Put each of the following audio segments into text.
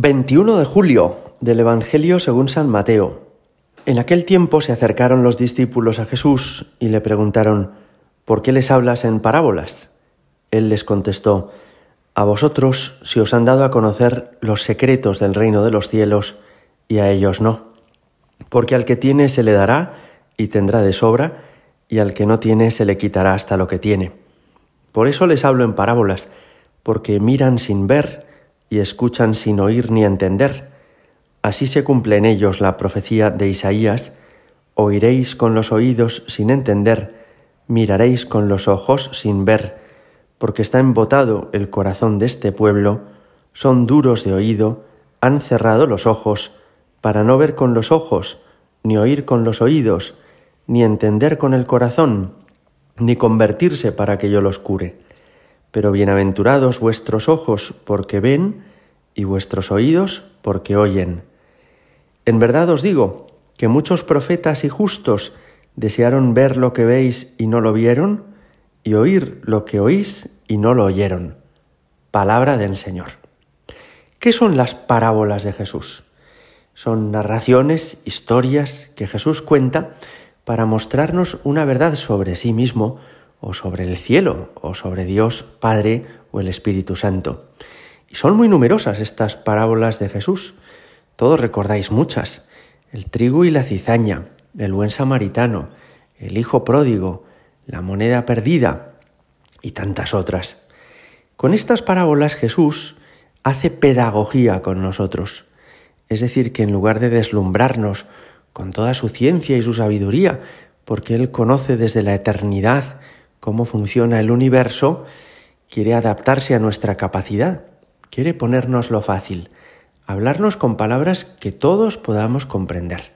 21 de julio del Evangelio según San Mateo. En aquel tiempo se acercaron los discípulos a Jesús y le preguntaron, ¿por qué les hablas en parábolas? Él les contestó, a vosotros se os han dado a conocer los secretos del reino de los cielos y a ellos no, porque al que tiene se le dará y tendrá de sobra, y al que no tiene se le quitará hasta lo que tiene. Por eso les hablo en parábolas, porque miran sin ver, y escuchan sin oír ni entender. Así se cumple en ellos la profecía de Isaías, oiréis con los oídos sin entender, miraréis con los ojos sin ver, porque está embotado el corazón de este pueblo, son duros de oído, han cerrado los ojos, para no ver con los ojos, ni oír con los oídos, ni entender con el corazón, ni convertirse para que yo los cure. Pero bienaventurados vuestros ojos porque ven y vuestros oídos porque oyen. En verdad os digo que muchos profetas y justos desearon ver lo que veis y no lo vieron, y oír lo que oís y no lo oyeron. Palabra del Señor. ¿Qué son las parábolas de Jesús? Son narraciones, historias que Jesús cuenta para mostrarnos una verdad sobre sí mismo, o sobre el cielo, o sobre Dios Padre o el Espíritu Santo. Y son muy numerosas estas parábolas de Jesús. Todos recordáis muchas. El trigo y la cizaña, el buen samaritano, el hijo pródigo, la moneda perdida y tantas otras. Con estas parábolas Jesús hace pedagogía con nosotros. Es decir, que en lugar de deslumbrarnos con toda su ciencia y su sabiduría, porque Él conoce desde la eternidad cómo funciona el universo, quiere adaptarse a nuestra capacidad, quiere ponernos lo fácil, hablarnos con palabras que todos podamos comprender.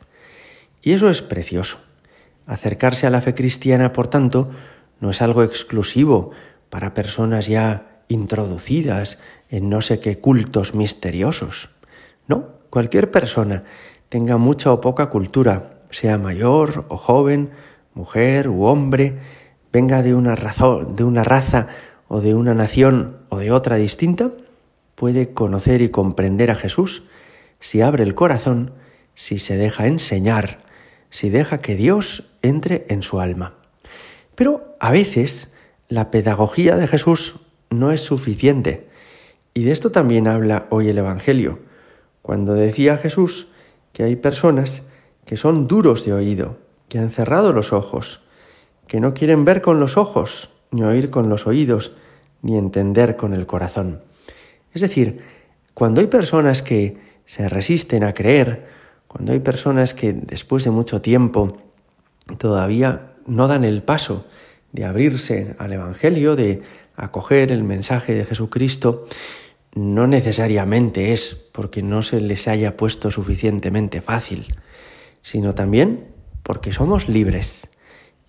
Y eso es precioso. Acercarse a la fe cristiana, por tanto, no es algo exclusivo para personas ya introducidas en no sé qué cultos misteriosos. No, cualquier persona, tenga mucha o poca cultura, sea mayor o joven, mujer u hombre, venga de una, razón, de una raza o de una nación o de otra distinta, puede conocer y comprender a Jesús si abre el corazón, si se deja enseñar, si deja que Dios entre en su alma. Pero a veces la pedagogía de Jesús no es suficiente. Y de esto también habla hoy el Evangelio, cuando decía Jesús que hay personas que son duros de oído, que han cerrado los ojos, que no quieren ver con los ojos, ni oír con los oídos, ni entender con el corazón. Es decir, cuando hay personas que se resisten a creer, cuando hay personas que después de mucho tiempo todavía no dan el paso de abrirse al Evangelio, de acoger el mensaje de Jesucristo, no necesariamente es porque no se les haya puesto suficientemente fácil, sino también porque somos libres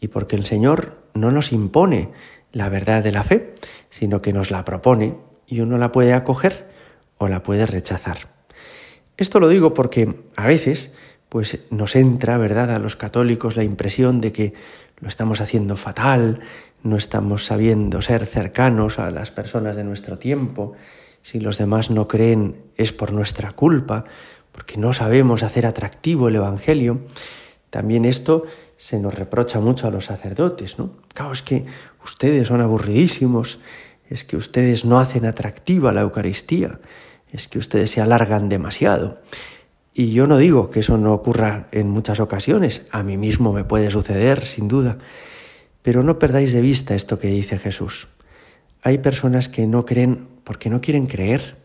y porque el Señor no nos impone la verdad de la fe, sino que nos la propone y uno la puede acoger o la puede rechazar. Esto lo digo porque a veces pues nos entra, ¿verdad?, a los católicos la impresión de que lo estamos haciendo fatal, no estamos sabiendo ser cercanos a las personas de nuestro tiempo, si los demás no creen es por nuestra culpa, porque no sabemos hacer atractivo el Evangelio. También esto se nos reprocha mucho a los sacerdotes, ¿no? Claro, es que ustedes son aburridísimos, es que ustedes no hacen atractiva la Eucaristía, es que ustedes se alargan demasiado. Y yo no digo que eso no ocurra en muchas ocasiones, a mí mismo me puede suceder, sin duda, pero no perdáis de vista esto que dice Jesús. Hay personas que no creen porque no quieren creer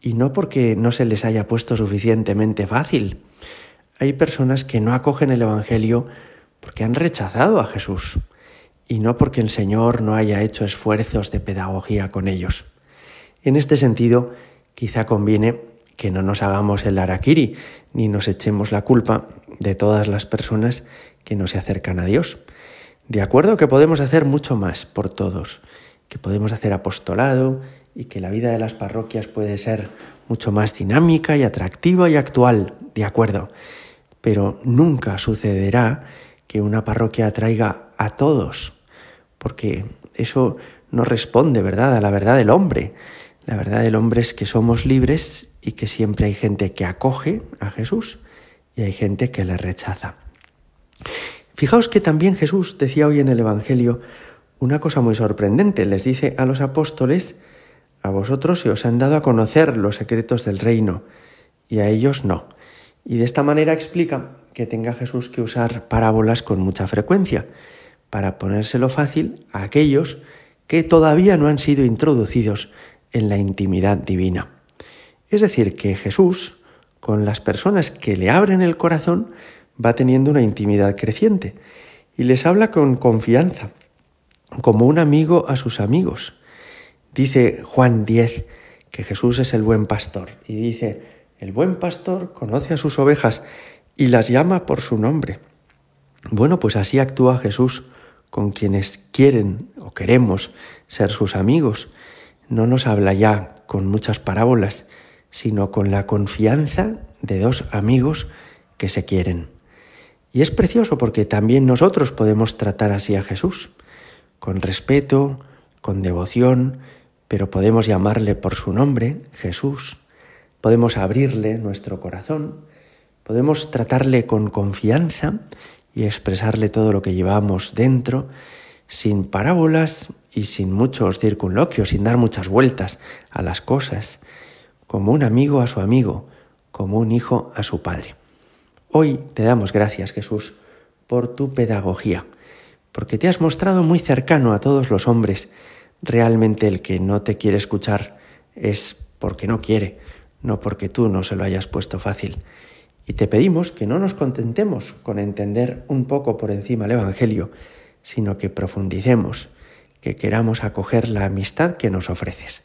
y no porque no se les haya puesto suficientemente fácil. Hay personas que no acogen el Evangelio porque han rechazado a Jesús y no porque el Señor no haya hecho esfuerzos de pedagogía con ellos. En este sentido, quizá conviene que no nos hagamos el araquiri ni nos echemos la culpa de todas las personas que no se acercan a Dios. De acuerdo que podemos hacer mucho más por todos, que podemos hacer apostolado y que la vida de las parroquias puede ser mucho más dinámica y atractiva y actual, de acuerdo, pero nunca sucederá que una parroquia atraiga a todos, porque eso no responde, ¿verdad?, a la verdad del hombre. La verdad del hombre es que somos libres y que siempre hay gente que acoge a Jesús y hay gente que le rechaza. Fijaos que también Jesús decía hoy en el Evangelio una cosa muy sorprendente. Les dice a los apóstoles, a vosotros se os han dado a conocer los secretos del reino y a ellos no. Y de esta manera explica que tenga Jesús que usar parábolas con mucha frecuencia para ponérselo fácil a aquellos que todavía no han sido introducidos en la intimidad divina. Es decir, que Jesús, con las personas que le abren el corazón, va teniendo una intimidad creciente y les habla con confianza, como un amigo a sus amigos. Dice Juan 10 que Jesús es el buen pastor y dice, el buen pastor conoce a sus ovejas y las llama por su nombre. Bueno, pues así actúa Jesús con quienes quieren o queremos ser sus amigos. No nos habla ya con muchas parábolas, sino con la confianza de dos amigos que se quieren. Y es precioso porque también nosotros podemos tratar así a Jesús, con respeto, con devoción, pero podemos llamarle por su nombre, Jesús, podemos abrirle nuestro corazón, podemos tratarle con confianza y expresarle todo lo que llevamos dentro, sin parábolas y sin muchos circunloquios, sin dar muchas vueltas a las cosas, como un amigo a su amigo, como un hijo a su padre. Hoy te damos gracias, Jesús, por tu pedagogía, porque te has mostrado muy cercano a todos los hombres. Realmente el que no te quiere escuchar es porque no quiere, no porque tú no se lo hayas puesto fácil. Y te pedimos que no nos contentemos con entender un poco por encima el Evangelio, sino que profundicemos, que queramos acoger la amistad que nos ofreces.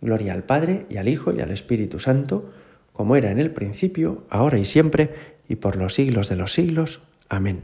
Gloria al Padre y al Hijo y al Espíritu Santo, como era en el principio, ahora y siempre, y por los siglos de los siglos. Amén.